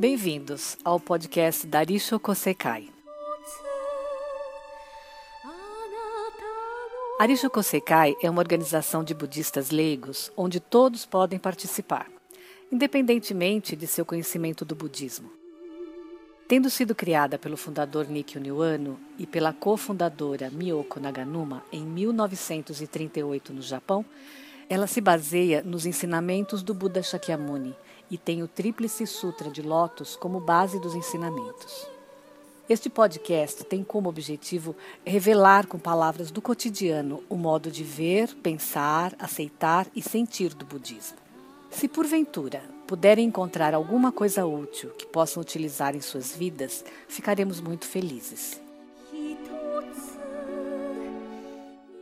Bem-vindos ao podcast Darisho Kosekai. Arisho Kosekai é uma organização de budistas leigos onde todos podem participar, independentemente de seu conhecimento do budismo. Tendo sido criada pelo fundador Nikkei Niwano e pela cofundadora Miyoko Naganuma em 1938 no Japão, ela se baseia nos ensinamentos do Buda Shakyamuni e tem o Tríplice Sutra de Lótus como base dos ensinamentos. Este podcast tem como objetivo revelar com palavras do cotidiano o modo de ver, pensar, aceitar e sentir do budismo. Se porventura puderem encontrar alguma coisa útil que possam utilizar em suas vidas, ficaremos muito felizes.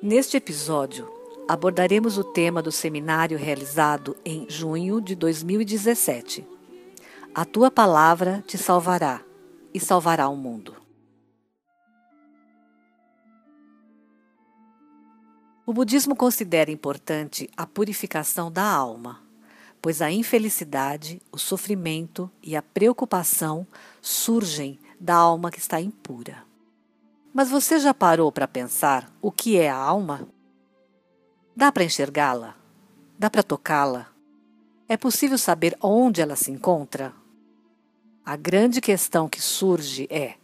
Neste episódio, abordaremos o tema do seminário realizado em junho de 2017. A tua palavra te salvará e salvará o mundo. O budismo considera importante a purificação da alma, pois a infelicidade, o sofrimento e a preocupação surgem da alma que está impura. Mas você já parou para pensar o que é a alma? Dá para enxergá-la? Dá para tocá-la? É possível saber onde ela se encontra? A grande questão que surge é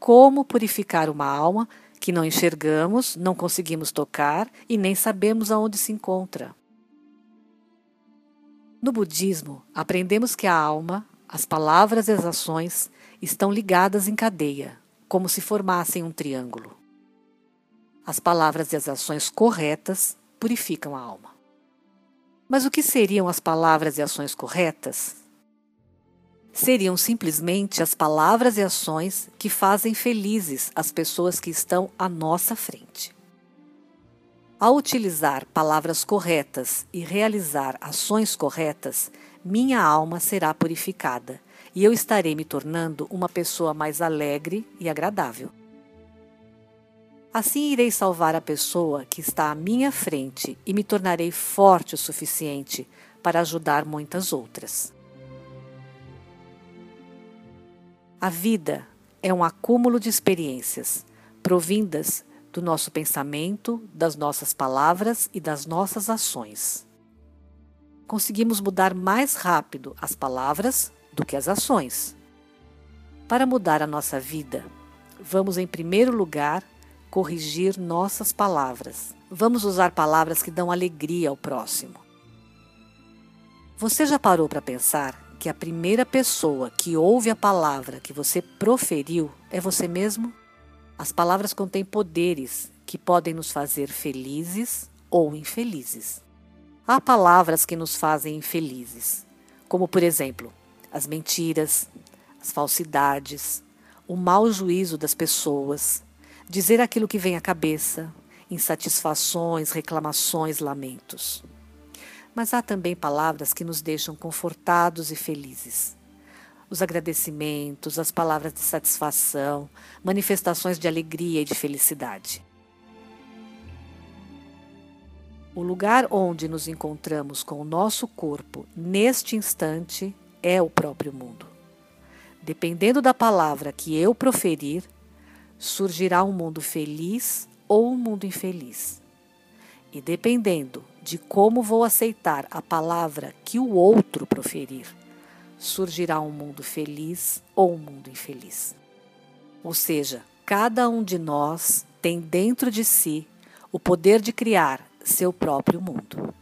como purificar uma alma que não enxergamos, não conseguimos tocar e nem sabemos aonde se encontra. No budismo, aprendemos que a alma, as palavras e as ações estão ligadas em cadeia, como se formassem um triângulo. As palavras e as ações corretas purificam a alma. Mas o que seriam as palavras e ações corretas? seriam simplesmente as palavras e ações que fazem felizes as pessoas que estão à nossa frente. Ao utilizar palavras corretas e realizar ações corretas, minha alma será purificada e eu estarei me tornando uma pessoa mais alegre e agradável. Assim irei salvar a pessoa que está à minha frente e me tornarei forte o suficiente para ajudar muitas outras. A vida é um acúmulo de experiências, provindas do nosso pensamento, das nossas palavras e das nossas ações. Conseguimos mudar mais rápido as palavras do que as ações. Para mudar a nossa vida, vamos, em primeiro lugar, corrigir nossas palavras. Vamos usar palavras que dão alegria ao próximo. Você já parou para pensar que a primeira pessoa que ouve a palavra que você proferiu é você mesmo? As palavras contêm poderes que podem nos fazer felizes ou infelizes. Há palavras que nos fazem infelizes, como, por exemplo, as mentiras, as falsidades, o mau juízo das pessoas, dizer aquilo que vem à cabeça, insatisfações, reclamações, lamentos mas há também palavras que nos deixam confortados e felizes. Os agradecimentos, as palavras de satisfação, manifestações de alegria e de felicidade. O lugar onde nos encontramos com o nosso corpo neste instante é o próprio mundo. Dependendo da palavra que eu proferir, surgirá um mundo feliz ou um mundo infeliz. E dependendo de como vou aceitar a palavra que o outro proferir, surgirá um mundo feliz ou um mundo infeliz. Ou seja, cada um de nós tem dentro de si o poder de criar seu próprio mundo.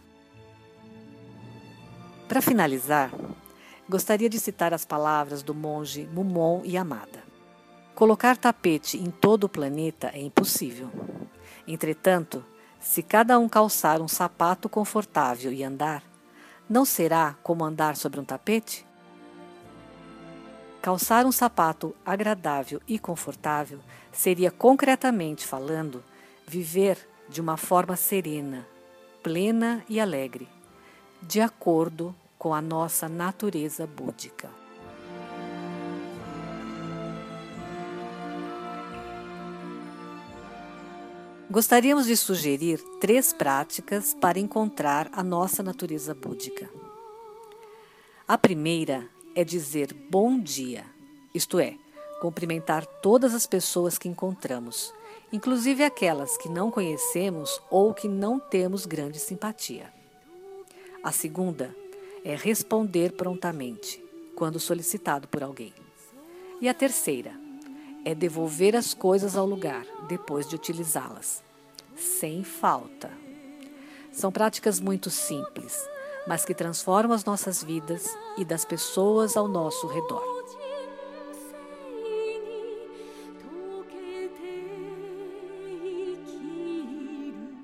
Para finalizar, gostaria de citar as palavras do monge Mumon Yamada. Colocar tapete em todo o planeta é impossível. Entretanto, se cada um calçar um sapato confortável e andar, não será como andar sobre um tapete? Calçar um sapato agradável e confortável seria, concretamente falando, viver de uma forma serena, plena e alegre, de acordo com a nossa natureza búdica. Gostaríamos de sugerir três práticas para encontrar a nossa natureza búdica. A primeira é dizer bom dia, isto é, cumprimentar todas as pessoas que encontramos, inclusive aquelas que não conhecemos ou que não temos grande simpatia. A segunda é responder prontamente, quando solicitado por alguém. E a terceira é devolver as coisas ao lugar depois de utilizá-las, sem falta. São práticas muito simples, mas que transformam as nossas vidas e das pessoas ao nosso redor.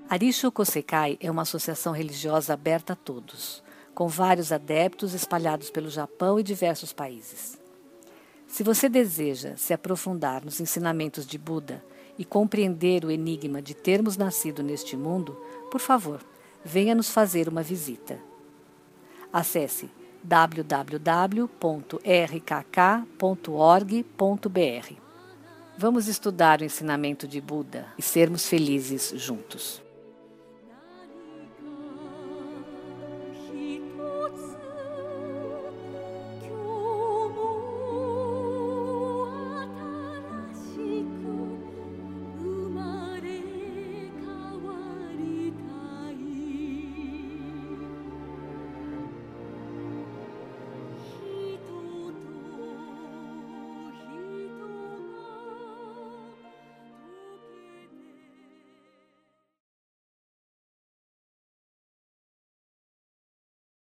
Arisho Kosekai é uma associação religiosa aberta a todos, com vários adeptos espalhados pelo Japão e diversos países. Se você deseja se aprofundar nos ensinamentos de Buda e compreender o enigma de termos nascido neste mundo, por favor, venha nos fazer uma visita. Acesse www.rkk.org.br. Vamos estudar o ensinamento de Buda e sermos felizes juntos.